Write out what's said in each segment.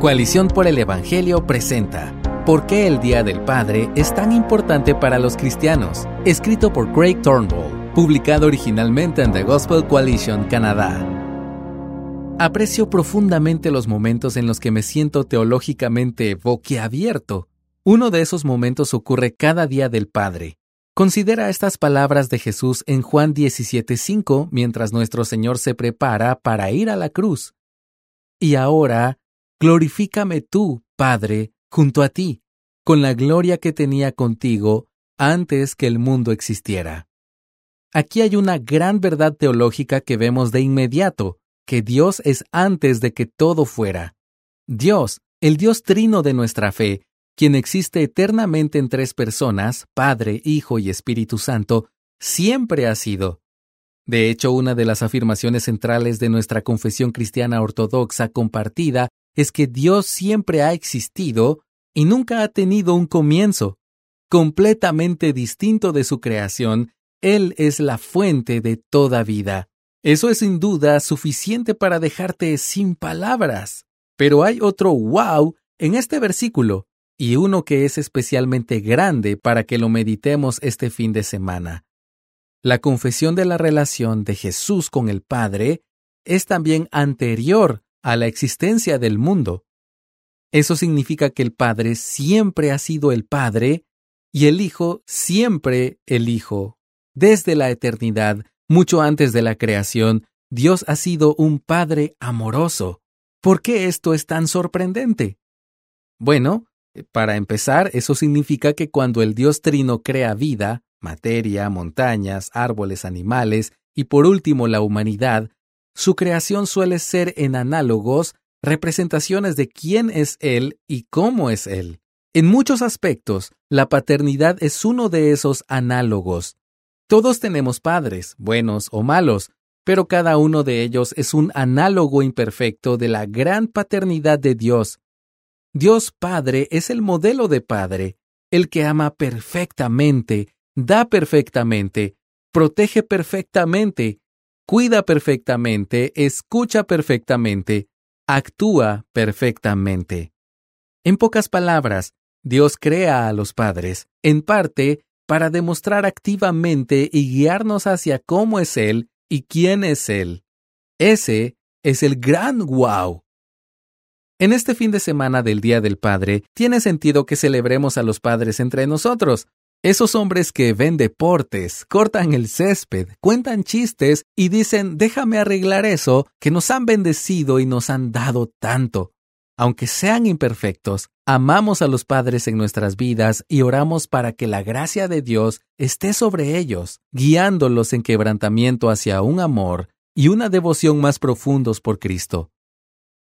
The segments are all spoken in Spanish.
Coalición por el Evangelio presenta ¿Por qué el Día del Padre es tan importante para los cristianos? Escrito por Craig Turnbull, publicado originalmente en The Gospel Coalition, Canadá. Aprecio profundamente los momentos en los que me siento teológicamente boquiabierto. Uno de esos momentos ocurre cada Día del Padre. Considera estas palabras de Jesús en Juan 17:5 mientras nuestro Señor se prepara para ir a la cruz. Y ahora, glorifícame tú, Padre, junto a ti, con la gloria que tenía contigo antes que el mundo existiera. Aquí hay una gran verdad teológica que vemos de inmediato, que Dios es antes de que todo fuera. Dios, el Dios trino de nuestra fe, quien existe eternamente en tres personas, Padre, Hijo y Espíritu Santo, siempre ha sido. De hecho, una de las afirmaciones centrales de nuestra confesión cristiana ortodoxa compartida es que Dios siempre ha existido y nunca ha tenido un comienzo. Completamente distinto de su creación, Él es la fuente de toda vida. Eso es sin duda suficiente para dejarte sin palabras. Pero hay otro wow en este versículo y uno que es especialmente grande para que lo meditemos este fin de semana. La confesión de la relación de Jesús con el Padre es también anterior a la existencia del mundo. Eso significa que el Padre siempre ha sido el Padre y el Hijo siempre el Hijo. Desde la eternidad, mucho antes de la creación, Dios ha sido un Padre amoroso. ¿Por qué esto es tan sorprendente? Bueno, eh, para empezar, eso significa que cuando el Dios Trino crea vida, materia, montañas, árboles, animales y por último la humanidad, su creación suele ser en análogos representaciones de quién es Él y cómo es Él. En muchos aspectos, la paternidad es uno de esos análogos. Todos tenemos padres, buenos o malos, pero cada uno de ellos es un análogo imperfecto de la gran paternidad de Dios, Dios Padre es el modelo de Padre, el que ama perfectamente, da perfectamente, protege perfectamente, cuida perfectamente, escucha perfectamente, actúa perfectamente. En pocas palabras, Dios crea a los padres, en parte, para demostrar activamente y guiarnos hacia cómo es Él y quién es Él. Ese es el gran wow en este fin de semana del Día del Padre, tiene sentido que celebremos a los padres entre nosotros. Esos hombres que ven deportes, cortan el césped, cuentan chistes y dicen déjame arreglar eso, que nos han bendecido y nos han dado tanto. Aunque sean imperfectos, amamos a los padres en nuestras vidas y oramos para que la gracia de Dios esté sobre ellos, guiándolos en quebrantamiento hacia un amor y una devoción más profundos por Cristo.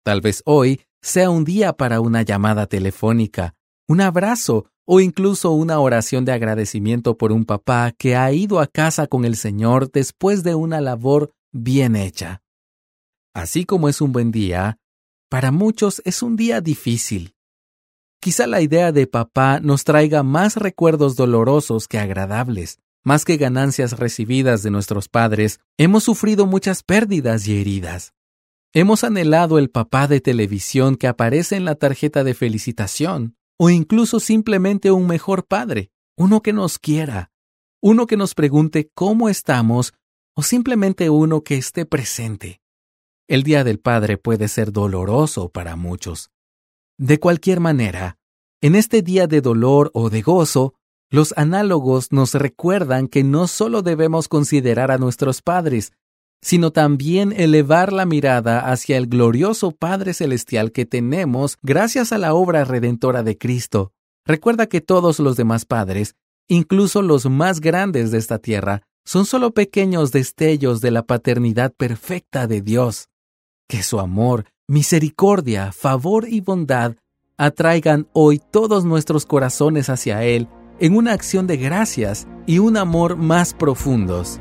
Tal vez hoy sea un día para una llamada telefónica, un abrazo o incluso una oración de agradecimiento por un papá que ha ido a casa con el Señor después de una labor bien hecha. Así como es un buen día, para muchos es un día difícil. Quizá la idea de papá nos traiga más recuerdos dolorosos que agradables. Más que ganancias recibidas de nuestros padres, hemos sufrido muchas pérdidas y heridas. Hemos anhelado el papá de televisión que aparece en la tarjeta de felicitación, o incluso simplemente un mejor padre, uno que nos quiera, uno que nos pregunte cómo estamos, o simplemente uno que esté presente. El Día del Padre puede ser doloroso para muchos. De cualquier manera, en este día de dolor o de gozo, los análogos nos recuerdan que no solo debemos considerar a nuestros padres, sino también elevar la mirada hacia el glorioso Padre Celestial que tenemos gracias a la obra redentora de Cristo. Recuerda que todos los demás padres, incluso los más grandes de esta tierra, son solo pequeños destellos de la paternidad perfecta de Dios. Que su amor, misericordia, favor y bondad atraigan hoy todos nuestros corazones hacia Él en una acción de gracias y un amor más profundos.